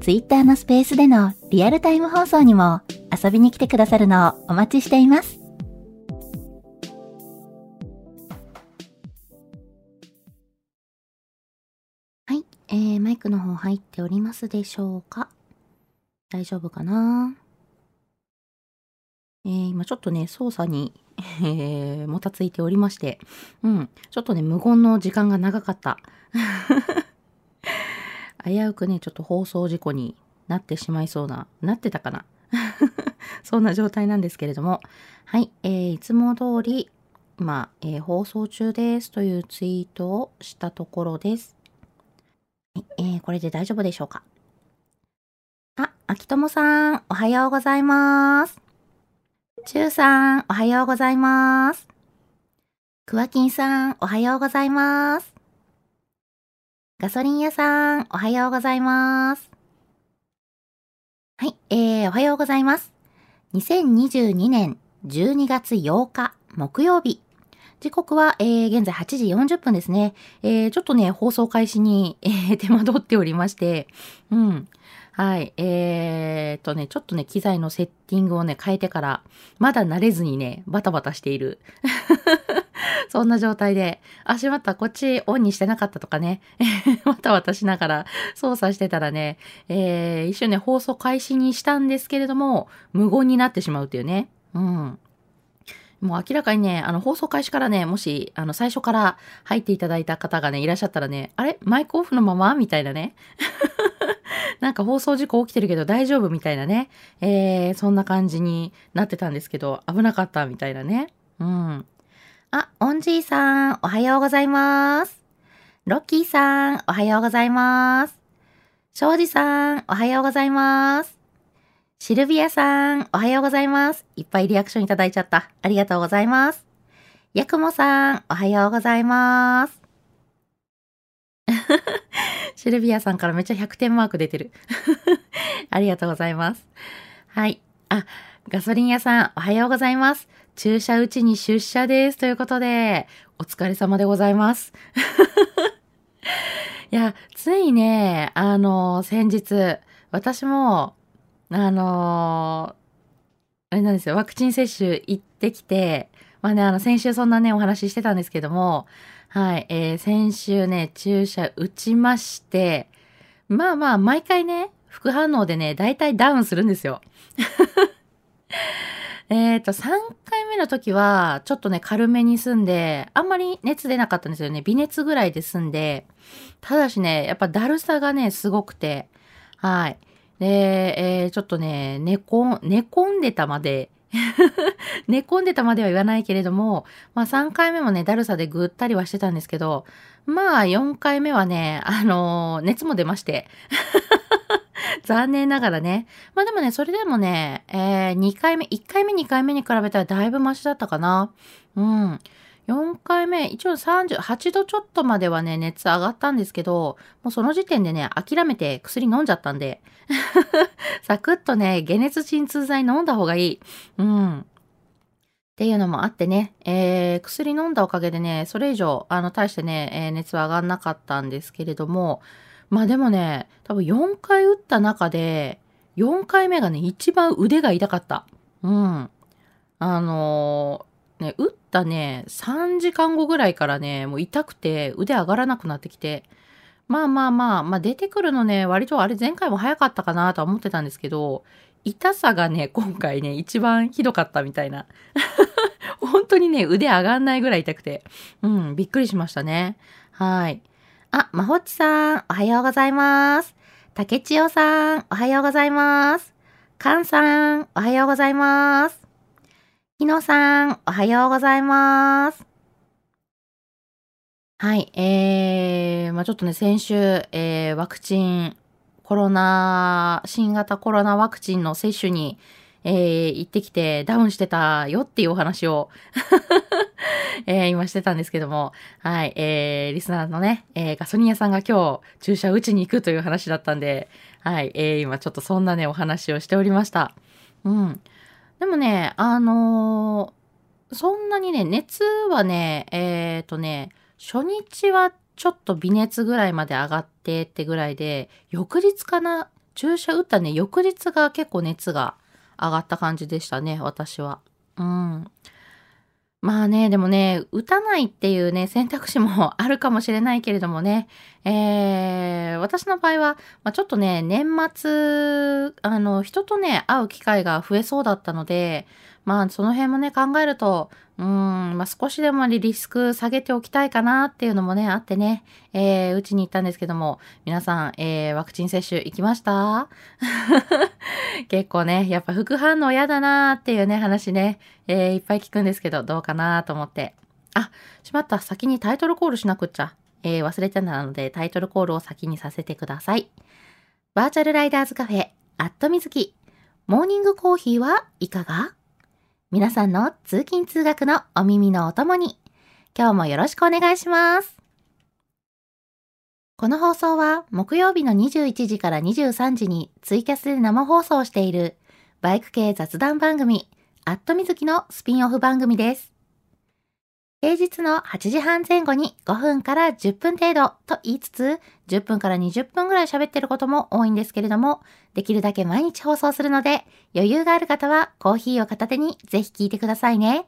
Twitter のスペースでのリアルタイム放送にも遊びに来てくださるのをお待ちしています。はい、えー、マイクの方入っておりますでしょうか？大丈夫かな？えー、今ちょっとね、操作に、えー、もたついておりまして、うん、ちょっとね、無言の時間が長かった。危うくね、ちょっと放送事故になってしまいそうな、なってたかな？そんな状態なんですけれども、はい、えー、いつも通り、今、えー、放送中ですというツイートをしたところです。えー、これで大丈夫でしょうか？あ、秋友さん、おはようございます。ちゅうさん、おはようございます。くわきんさん、おはようございます。ガソリン屋さん、おはようございます。はい、えー、おはようございます。2022年12月8日木曜日。時刻は、えー、現在8時40分ですね。えー、ちょっとね、放送開始に、えー、手間取っておりまして、うん。はい。えー、とね、ちょっとね、機材のセッティングをね、変えてから、まだ慣れずにね、バタバタしている。そんな状態で、あ、しまった、こっちオンにしてなかったとかね、わ たわたしながら操作してたらね、えー、一瞬ね、放送開始にしたんですけれども、無言になってしまうっていうね。うん。もう明らかにね、あの、放送開始からね、もし、あの、最初から入っていただいた方がね、いらっしゃったらね、あれ？マイクオフのまま？みたいなね。なんか放送事故起きてるけど大丈夫？みたいなね。えー、そんな感じになってたんですけど、危なかった？みたいなね。うん。あ、オンジーさん、おはようございます。ロッキーさん、おはようございます。庄司さん、おはようございます。シルビアさん、おはようございます。いっぱいリアクションいただいちゃった。ありがとうございます。ヤクモさん、おはようございます。シルビアさんからめっちゃ100点マーク出てる。ありがとうございます。はい。あ、ガソリン屋さん、おはようございます。注射打ちに出社です。ということで、お疲れ様でございます。いや、ついね、あの、先日、私も、あの、あれなんですよ、ワクチン接種行ってきて、まあね、あの、先週そんなね、お話ししてたんですけども、はい、えー、先週ね、注射打ちまして、まあまあ、毎回ね、副反応でね、だいたいダウンするんですよ。えっと、3回目の時は、ちょっとね、軽めに済んで、あんまり熱出なかったんですよね。微熱ぐらいで済んで、ただしね、やっぱだるさがね、すごくて、はい。で、えー、ちょっとね、寝込、寝込んでたまで、寝込んでたまでは言わないけれども、まあ3回目もね、だるさでぐったりはしてたんですけど、まあ4回目はね、あのー、熱も出まして。残念ながらね。まあでもね、それでもね、えー、2回目、1回目、2回目に比べたらだいぶマシだったかな。うん。4回目、一応38度ちょっとまではね、熱上がったんですけど、もうその時点でね、諦めて薬飲んじゃったんで、サクッとね、解熱鎮痛剤飲んだ方がいい。うん。っていうのもあってね、えー、薬飲んだおかげでね、それ以上、あの、大してね、えー、熱は上がんなかったんですけれども、まあでもね、多分4回打った中で、4回目がね、一番腕が痛かった。うん。あのー、ね、打ったね、3時間後ぐらいからね、もう痛くて腕上がらなくなってきて、まあまあまあ、まあ出てくるのね、割とあれ前回も早かったかなとは思ってたんですけど、痛さがね、今回ね、一番ひどかったみたいな。本当にね、腕上がんないぐらい痛くて。うん、びっくりしましたね。はい。あ、まほっちさん、おはようございます。竹千代さん、おはようございます。かんさん、おはようございます。ひのさん、おはようございます。はい、えー、まあちょっとね、先週、えー、ワクチン、コロナ、新型コロナワクチンの接種に、えー、行ってきてダウンしてたよっていうお話を えー、今してたんですけども、はい、えー、リスナーのね、えー、ガソリン屋さんが今日注射打ちに行くという話だったんで、はい、えー、今ちょっとそんなね、お話をしておりました。うん。でもね、あのー、そんなにね、熱はね、えっ、ー、とね、初日はちょっと微熱ぐらいまで上がってってぐらいで、翌日かな注射打ったね、翌日が結構熱が上がった感じでしたね、私は。うん。まあね、でもね、打たないっていうね、選択肢もあるかもしれないけれどもね、えー、私の場合は、まあ、ちょっとね、年末、あの、人とね、会う機会が増えそうだったので、まあ、その辺もね、考えると、うん、まあ、少しでもリスク下げておきたいかなっていうのもね、あってね、えー、うちに行ったんですけども、皆さん、えー、ワクチン接種行きました？結構ね、やっぱ副反応嫌だなーっていうね、話ね、えー、いっぱい聞くんですけど、どうかなーと思って。あ、しまった。先にタイトルコールしなくっちゃ。えー、忘れてたので、タイトルコールを先にさせてください。バーチャルライダーズカフェ、アットみずき。モーニングコーヒーはいかが？皆さんの通勤通学のお耳のお供に、今日もよろしくお願いします。この放送は木曜日の21時から23時にツイキャスで生放送しているバイク系雑談番組、アットみずきのスピンオフ番組です。平日の8時半前後に5分から10分程度と言いつつ、10分から20分ぐらい喋ってることも多いんですけれども、できるだけ毎日放送するので、余裕がある方はコーヒーを片手にぜひ聞いてくださいね。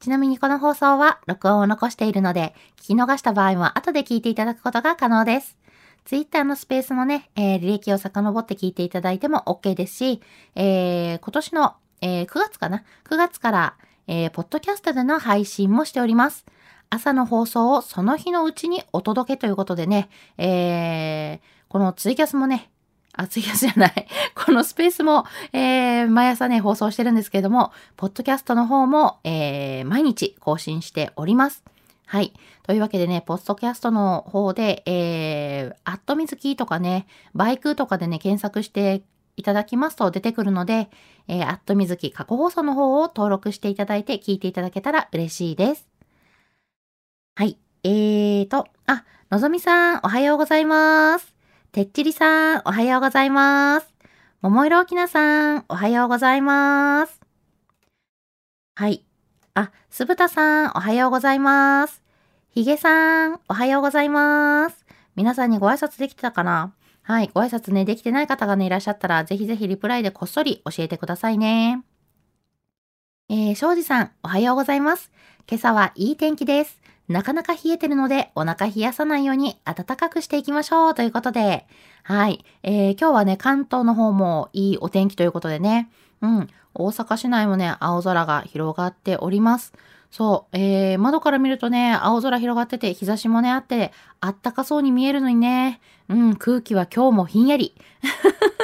ちなみにこの放送は録音を残しているので、聞き逃した場合も後で聞いていただくことが可能です。Twitter のスペースのね、えー、履歴を遡って聞いていただいても OK ですし、えー、今年の、えー、9月かな ?9 月から、えー、ポッドキャストでの配信もしております。朝の放送をその日のうちにお届けということでね、えー、このツイキャスもね、あ、ツイキャスじゃない。このスペースも、えー、毎朝ね、放送してるんですけれども、ポッドキャストの方も、えー、毎日更新しております。はい。というわけでね、ポッドキャストの方で、えー、アットミズキとかね、バイクとかでね、検索していただきますと出てくるので、えー、アットみずき過去放送の方を登録していただいて聞いていただけたら嬉しいです。はい。えーと、あ、のぞみさん、おはようございます。てっちりさん、おはようございます。ももいろおきなさん、おはようございます。はい。あ、すぶたさん、おはようございます。ひげさん、おはようございます。皆さんにご挨拶できてたかな？はい。ご挨拶ね、できてない方がね、いらっしゃったら、ぜひぜひリプライでこっそり教えてくださいね。えー、庄司さん、おはようございます。今朝はいい天気です。なかなか冷えてるので、お腹冷やさないように暖かくしていきましょうということで、はい。えー、今日はね、関東の方もいいお天気ということでね、うん。大阪市内もね、青空が広がっております。そう、えー、窓から見るとね、青空広がってて、日差しもね、あって、あったかそうに見えるのにね、うん、空気は今日もひんやり。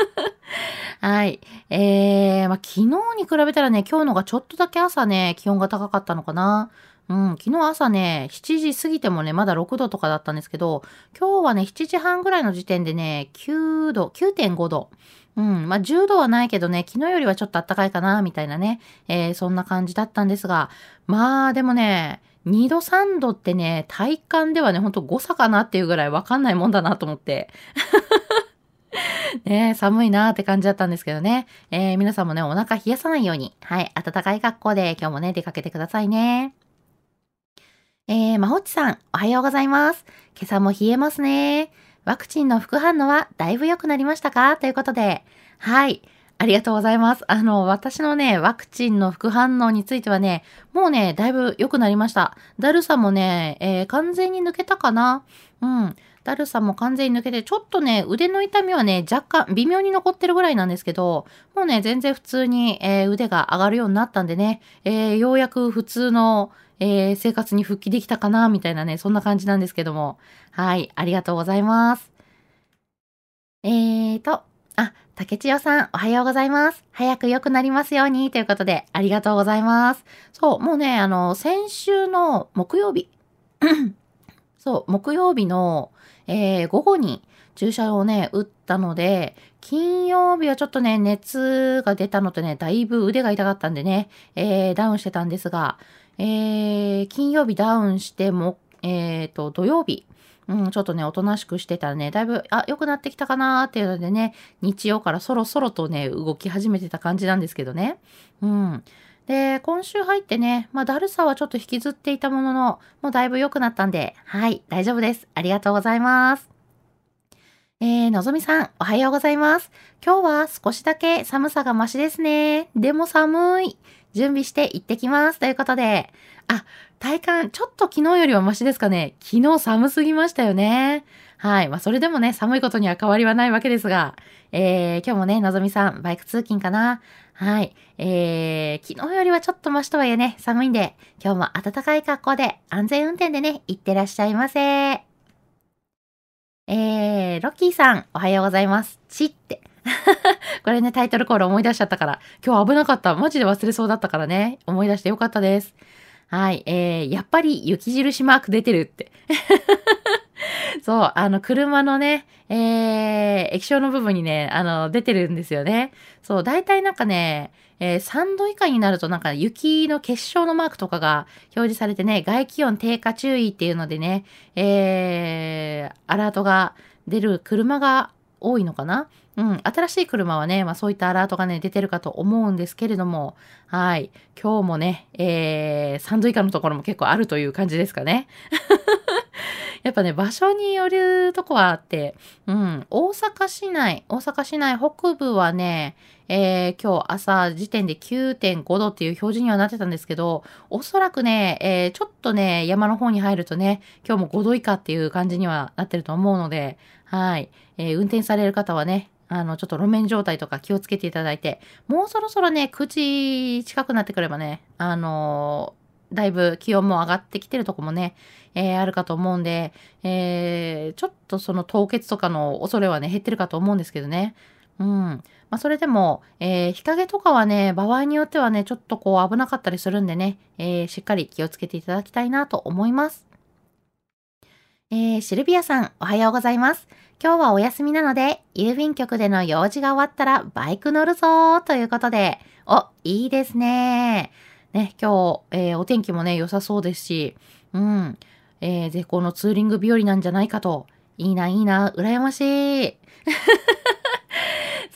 はい。えー、まあ、昨日に比べたらね、今日のがちょっとだけ朝ね、気温が高かったのかな。うん、昨日朝ね、7時過ぎてもね、まだ6度とかだったんですけど、今日はね、7時半ぐらいの時点でね、9度、9.5度。うん。まあ、10度はないけどね、昨日よりはちょっと暖かいかな、みたいなね、えー、そんな感じだったんですが、まあ、でもね、2度3度ってね、体感ではね、ほんと誤差かなっていうぐらいわかんないもんだなと思って。ね寒いなーって感じだったんですけどね。えー、皆さんもね、お腹冷やさないように、はい、暖かい格好で今日もね、出かけてくださいね。えー、まほっちさん、おはようございます。今朝も冷えますね。ワクチンの副反応はだいぶ良くなりましたか？ということで、はい。ありがとうございます。あの、私のね、ワクチンの副反応についてはね、もうね、だいぶ良くなりました。だるさもね、えー、完全に抜けたかな？うん。だるさも完全に抜けて、ちょっとね、腕の痛みはね、若干微妙に残ってるぐらいなんですけど、もうね、全然普通に、えー、腕が上がるようになったんでね、えー、ようやく普通の、えー、生活に復帰できたかな、みたいなね、そんな感じなんですけども。はい、ありがとうございます。えーと、あ、竹千代さん、おはようございます。早く良くなりますように、ということで、ありがとうございます。そう、もうね、あの、先週の木曜日、そう、木曜日の、えー、午後に注射をね、打ったので、金曜日はちょっとね、熱が出たのとね、だいぶ腕が痛かったんでね、えー、ダウンしてたんですが、えー、金曜日ダウンしても、えっ、ー、と、土曜日、うん、ちょっとね、おとなしくしてたらね、だいぶ、あ、良くなってきたかなーっていうのでね、日曜からそろそろとね、動き始めてた感じなんですけどね。うん。で、今週入ってね、まあ、だるさはちょっと引きずっていたものの、もうだいぶ良くなったんで、はい、大丈夫です。ありがとうございます。えー、のぞみさん、おはようございます。今日は少しだけ寒さがマシですね。でも寒い。準備して行ってきます。ということで、あ、体感、ちょっと昨日よりはマシですかね。昨日寒すぎましたよね。はい。まあ、それでもね、寒いことには変わりはないわけですが、えー、今日もね、のぞみさん、バイク通勤かな。はい。えー、昨日よりはちょっとマシとはいえね、寒いんで、今日も暖かい格好で、安全運転でね、行ってらっしゃいませ。えー、ロッキーさん、おはようございます。ちって。これね、タイトルコール思い出しちゃったから、今日危なかった。マジで忘れそうだったからね、思い出してよかったです。はい、えー、やっぱり雪印マーク出てるって。そう、あの、車のね、えー、液晶の部分にね、あの、出てるんですよね。そう、大体なんかね、えー、3度以下になるとなんか雪の結晶のマークとかが表示されてね、外気温低下注意っていうのでね、えー、アラートが出る車が多いのかなうん、新しい車はね、まあそういったアラートがね、出てるかと思うんですけれども、はい。今日もね、えー、3度以下のところも結構あるという感じですかね。やっぱね、場所によるとこはあって、うん、大阪市内、大阪市内北部はね、えー、今日朝時点で9.5度っていう表示にはなってたんですけど、おそらくね、えー、ちょっとね、山の方に入るとね、今日も5度以下っていう感じにはなってると思うので、はい。えー、運転される方はね、あの、ちょっと路面状態とか気をつけていただいて、もうそろそろね、9時近くなってくればね、あのー、だいぶ気温も上がってきてるとこもね、えー、あるかと思うんで、えー、ちょっとその凍結とかの恐れはね、減ってるかと思うんですけどね。うん。まあ、それでも、えー、日陰とかはね、場合によってはね、ちょっとこう危なかったりするんでね、えー、しっかり気をつけていただきたいなと思います。えー、シルビアさん、おはようございます。今日はお休みなので、郵便局での用事が終わったらバイク乗るぞーということで、お、いいですねね、今日、えー、お天気もね、良さそうですし、うん、えー、絶好のツーリング日和なんじゃないかと。いいな、いいな、羨ましい。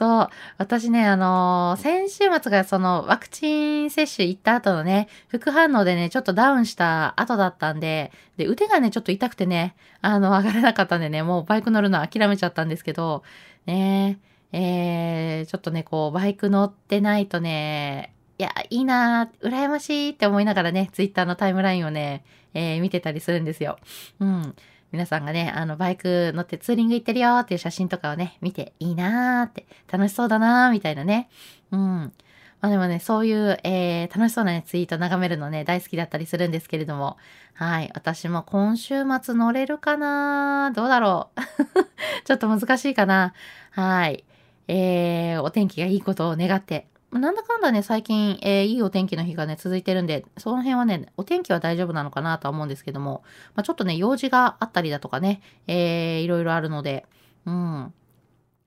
そう。私ね、あのー、先週末がそのワクチン接種行った後のね、副反応でね、ちょっとダウンした後だったんで、で、腕がね、ちょっと痛くてね、あの、上がれなかったんでね、もうバイク乗るの諦めちゃったんですけど、ね、えー、ちょっとね、こう、バイク乗ってないとね、いや、いいなー、羨ましいって思いながらね、ツイッターのタイムラインをね、えー、見てたりするんですよ。うん。皆さんがね、あの、バイク乗ってツーリング行ってるよっていう写真とかをね、見ていいなーって、楽しそうだなーみたいなね。うん。まあでもね、そういう、えー、楽しそうなね、ツイート眺めるのね、大好きだったりするんですけれども、はい。私も今週末乗れるかなどうだろう ちょっと難しいかなはい。えー、お天気がいいことを願ってなんだかんだね、最近、えー、いいお天気の日がね、続いてるんで、その辺はね、お天気は大丈夫なのかなとは思うんですけども、まあ、ちょっとね、用事があったりだとかね、えー、いろいろあるので、うん。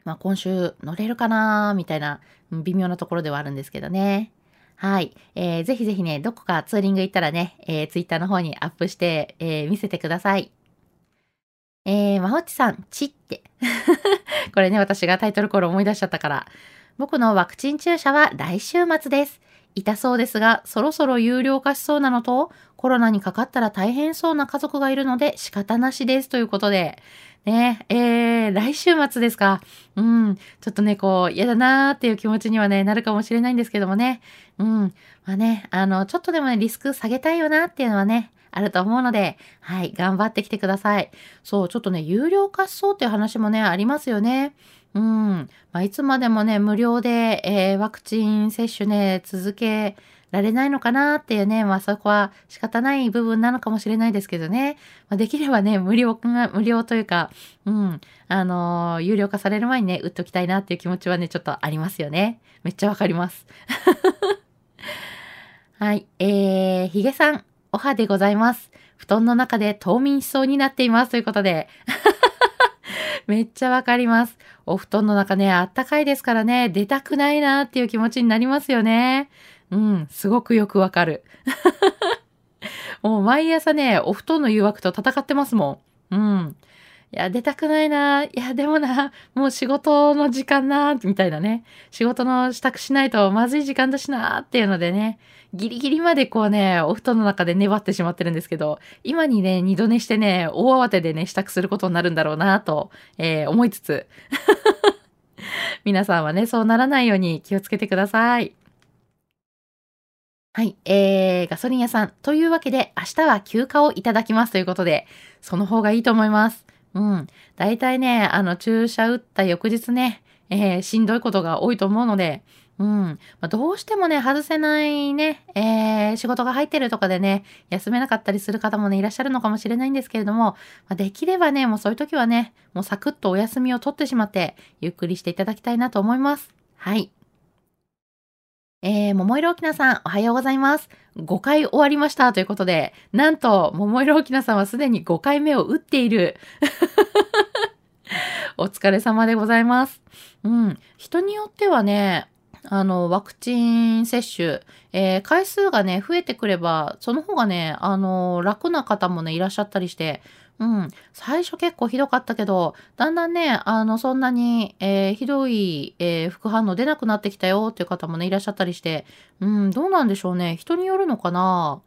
まあ、今週乗れるかなみたいな、微妙なところではあるんですけどね。はい。えー、ぜひぜひね、どこかツーリング行ったらね、えー、ツイッターの方にアップして、えー、見せてください。えー、まほっちさん、ちって。これね、私がタイトルコール思い出しちゃったから、僕のワクチン注射は来週末です。痛そうですが、そろそろ有料化しそうなのと、コロナにかかったら大変そうな家族がいるので仕方なしですということで、ね、えー、来週末ですか。うん、ちょっとね、こう、嫌だなーっていう気持ちにはね、なるかもしれないんですけどもね。うん、まあね、あの、ちょっとでもね、リスク下げたいよなっていうのはね、あると思うので、はい、頑張ってきてください。そう、ちょっとね、有料化しそうっていう話もね、ありますよね。うん。まあ、いつまでもね、無料で、えー、ワクチン接種ね、続けられないのかなっていうね、まあそこは仕方ない部分なのかもしれないですけどね。まあ、できればね、無料が、無料というか、うん、あのー、有料化される前にね、打っときたいなっていう気持ちはね、ちょっとありますよね。めっちゃわかります。はい。えー、ヒゲさん、おはでございます。布団の中で冬眠しそうになっています。ということで。めっちゃわかります。お布団の中ね、あったかいですからね、出たくないなっていう気持ちになりますよね。うん、すごくよくわかる。もう毎朝ね、お布団の誘惑と戦ってますもん。うん。いや、出たくないな。いや、でもな、もう仕事の時間な、みたいなね。仕事の支度しないとまずい時間だしな、っていうのでね。ギリギリまでこうね、お布団の中で粘ってしまってるんですけど、今にね、二度寝してね、大慌てでね、支度することになるんだろうな、と、えー、思いつつ。皆さんはね、そうならないように気をつけてください。はい。えー、ガソリン屋さん。というわけで、明日は休暇をいただきますということで、その方がいいと思います。うん。大体ね、あの、注射打った翌日ね、えー、しんどいことが多いと思うので、うん。まあ、どうしてもね、外せないね、えー、仕事が入ってるとかでね、休めなかったりする方もね、いらっしゃるのかもしれないんですけれども、まあ、できればね、もうそういう時はね、もうサクッとお休みを取ってしまって、ゆっくりしていただきたいなと思います。はい。えー、桃色沖縄さん、おはようございます。5回終わりましたということで、なんと、桃色沖縄さんはすでに5回目を打っている。お疲れ様でございます。うん。人によってはね、あの、ワクチン接種、えー、回数がね、増えてくれば、その方がね、あの、楽な方もね、いらっしゃったりして、うん。最初結構ひどかったけど、だんだんね、あの、そんなに、えー、ひどい、えー、副反応出なくなってきたよっていう方もね、いらっしゃったりして、うん、どうなんでしょうね。人によるのかな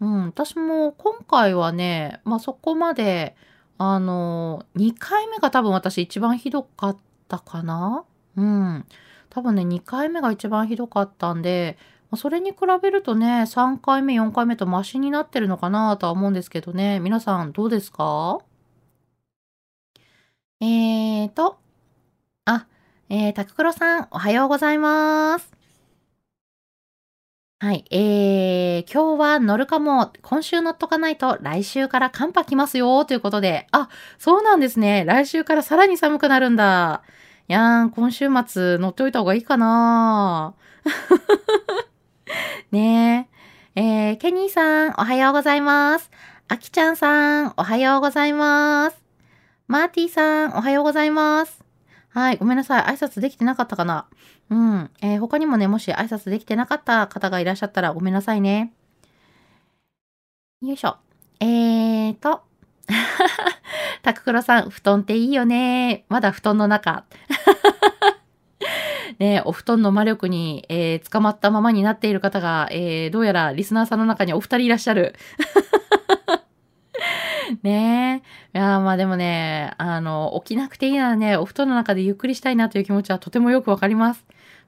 うん、私も今回はね、まあ、そこまで、あの、2回目が多分私一番ひどかったかなうん。多分ね、2回目が一番ひどかったんで、それに比べるとね、3回目、4回目とマシになってるのかなとは思うんですけどね。皆さんどうですか？えーと、あ、えー、タククロさん、おはようございます。はい。えー、今日は乗るかも。今週乗っとかないと来週から寒波来ますよ。ということで。あ、そうなんですね。来週からさらに寒くなるんだ。やー、今週末乗っておいた方がいいかな ねえ。えー、ケニーさん、おはようございます。あきちゃんさん、おはようございます。マーティーさん、おはようございます。はい、ごめんなさい。挨拶できてなかったかなうん。えー、他にもね、もし挨拶できてなかった方がいらっしゃったらごめんなさいね。よいしょ。えーと。タククロさん、布団っていいよね。まだ布団の中。ね、お布団の魔力に、えー、捕まったままになっている方が、えー、どうやらリスナーさんの中にお二人いらっしゃる。ねえ。いやまあでもね、あの、起きなくていいならね、お布団の中でゆっくりしたいなという気持ちはとてもよくわかります。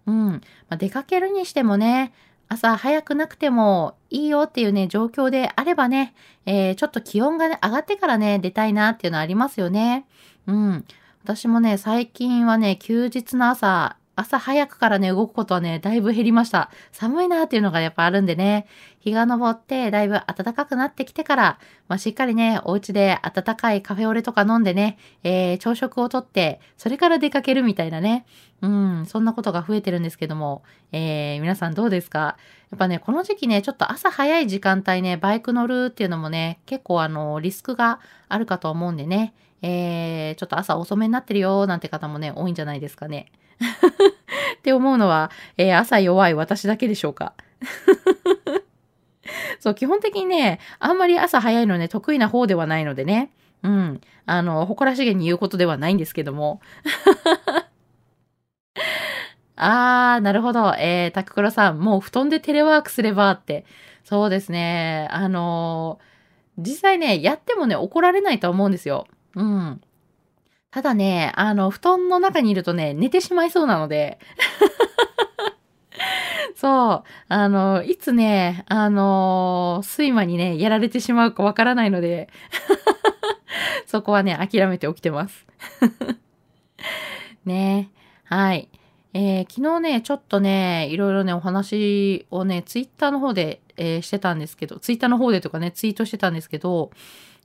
うん。まあ、出かけるにしてもね、朝早くなくてもいいよっていうね、状況であればね、えー、ちょっと気温がね、上がってからね、出たいなっていうのはありますよね。うん。私もね、最近はね、休日の朝、朝早くからね、動くことはね、だいぶ減りました。寒いなっていうのがやっぱあるんでね、日が昇ってだいぶ暖かくなってきてから、まあ、しっかりね、お家で暖かいカフェオレとか飲んでね、えー、朝食をとって、それから出かけるみたいなね、うん、そんなことが増えてるんですけども、えー、皆さんどうですか？やっぱね、この時期ね、ちょっと朝早い時間帯ね、バイク乗るっていうのもね、結構あの、リスクがあるかと思うんでね、えー、ちょっと朝遅めになってるよーなんて方もね、多いんじゃないですかね。って思うのは、えー、朝弱い私だけでしょうか？そう、基本的にね、あんまり朝早いのね、得意な方ではないのでね。うん。あの、誇らしげに言うことではないんですけども。あー、なるほど。えー、タククロさん、もう布団でテレワークすればって。そうですね。あのー、実際ね、やってもね、怒られないと思うんですよ。うん。ただね、あの、布団の中にいるとね、寝てしまいそうなので。そう。あの、いつね、あの、睡魔にね、やられてしまうかわからないので、そこはね、諦めて起きてます。ねはい。えー、昨日ね、ちょっとね、いろいろね、お話をね、ツイッターの方で、えー、してたんですけど、ツイッターの方でとかね、ツイートしてたんですけど、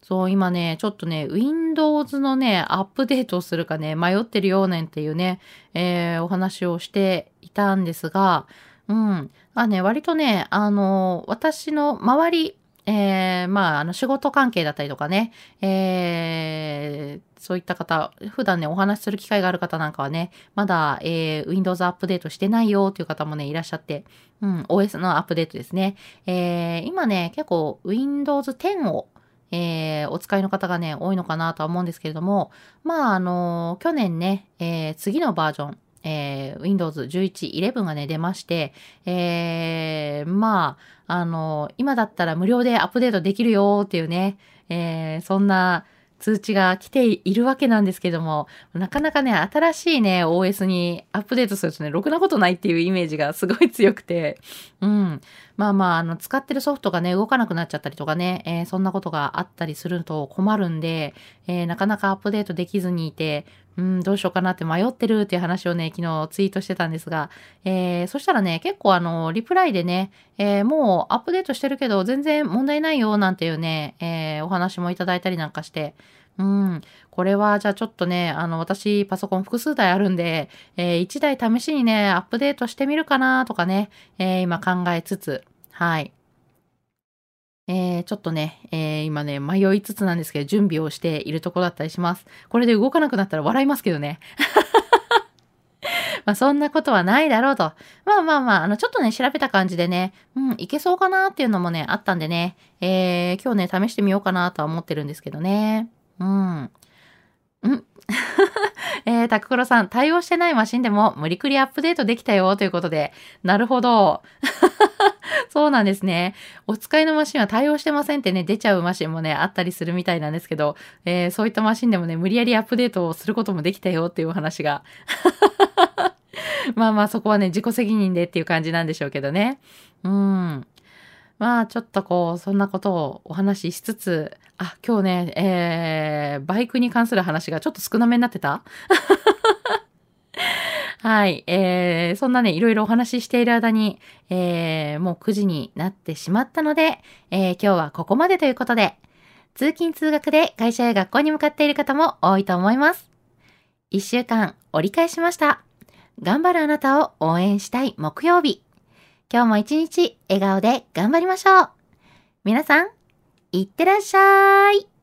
そう、今ね、ちょっとね、Windows のね、アップデートをするかね、迷ってるようねんっていうね、えー、お話をしていたんですが、うん。あね、割とね、あの、私の周り、えー、まあ、あの、仕事関係だったりとかね、えー、そういった方、普段ね、お話しする機会がある方なんかはね、まだ、えー、Windows アップデートしてないよっていう方もね、いらっしゃって、うん、OS のアップデートですね。えー、今ね、結構 Windows 10を、えー、お使いの方がね、多いのかなとは思うんですけれども、まあ、あの去年ね、えー、次のバージョン、えー、Windows 11、11がね、出まして、えー、まあ、あの、今だったら無料でアップデートできるよっていうね、えー、そんな通知が来ているわけなんですけども、なかなかね、新しいね、OS にアップデートするとね、ろくなことないっていうイメージがすごい強くて、うん。まあまあ、あの、使ってるソフトがね、動かなくなっちゃったりとかね、えー、そんなことがあったりすると困るんで、えー、なかなかアップデートできずにいて、うん、どうしようかなって迷ってるっていう話をね、昨日ツイートしてたんですが、えー、そしたらね、結構あの、リプライでね、えー、もうアップデートしてるけど全然問題ないよなんていうね、えー、お話もいただいたりなんかして、うん。これは、じゃあちょっとね、あの、私、パソコン複数台あるんで、えー、1台試しにね、アップデートしてみるかなとかね、えー、今考えつつ、はい。えー、ちょっとね、えー、今ね、迷いつつなんですけど、準備をしているところだったりします。これで動かなくなったら笑いますけどね。まあそんなことはないだろうと。まあまあまあ、あの、ちょっとね、調べた感じでね、うん、いけそうかなっていうのもね、あったんでね、えー、今日ね、試してみようかなとは思ってるんですけどね。うん。ん えー、タククロさん、対応してないマシンでも無理くりアップデートできたよということで、なるほど。そうなんですね。お使いのマシンは対応してませんってね、出ちゃうマシンもね、あったりするみたいなんですけど、えー、そういったマシンでもね、無理やりアップデートをすることもできたよっていう話が。まあまあそこはね、自己責任でっていう感じなんでしょうけどね。うん。まあちょっとこう、そんなことをお話ししつつ、あ、今日ね、えー、バイクに関する話がちょっと少なめになってた？はい。えー、そんなね、いろいろお話ししている間に、えー、もう9時になってしまったので、えー、今日はここまでということで、通勤通学で会社や学校に向かっている方も多いと思います。一週間折り返しました。頑張るあなたを応援したい木曜日。今日も一日笑顔で頑張りましょう。皆さん、いってらっしゃい。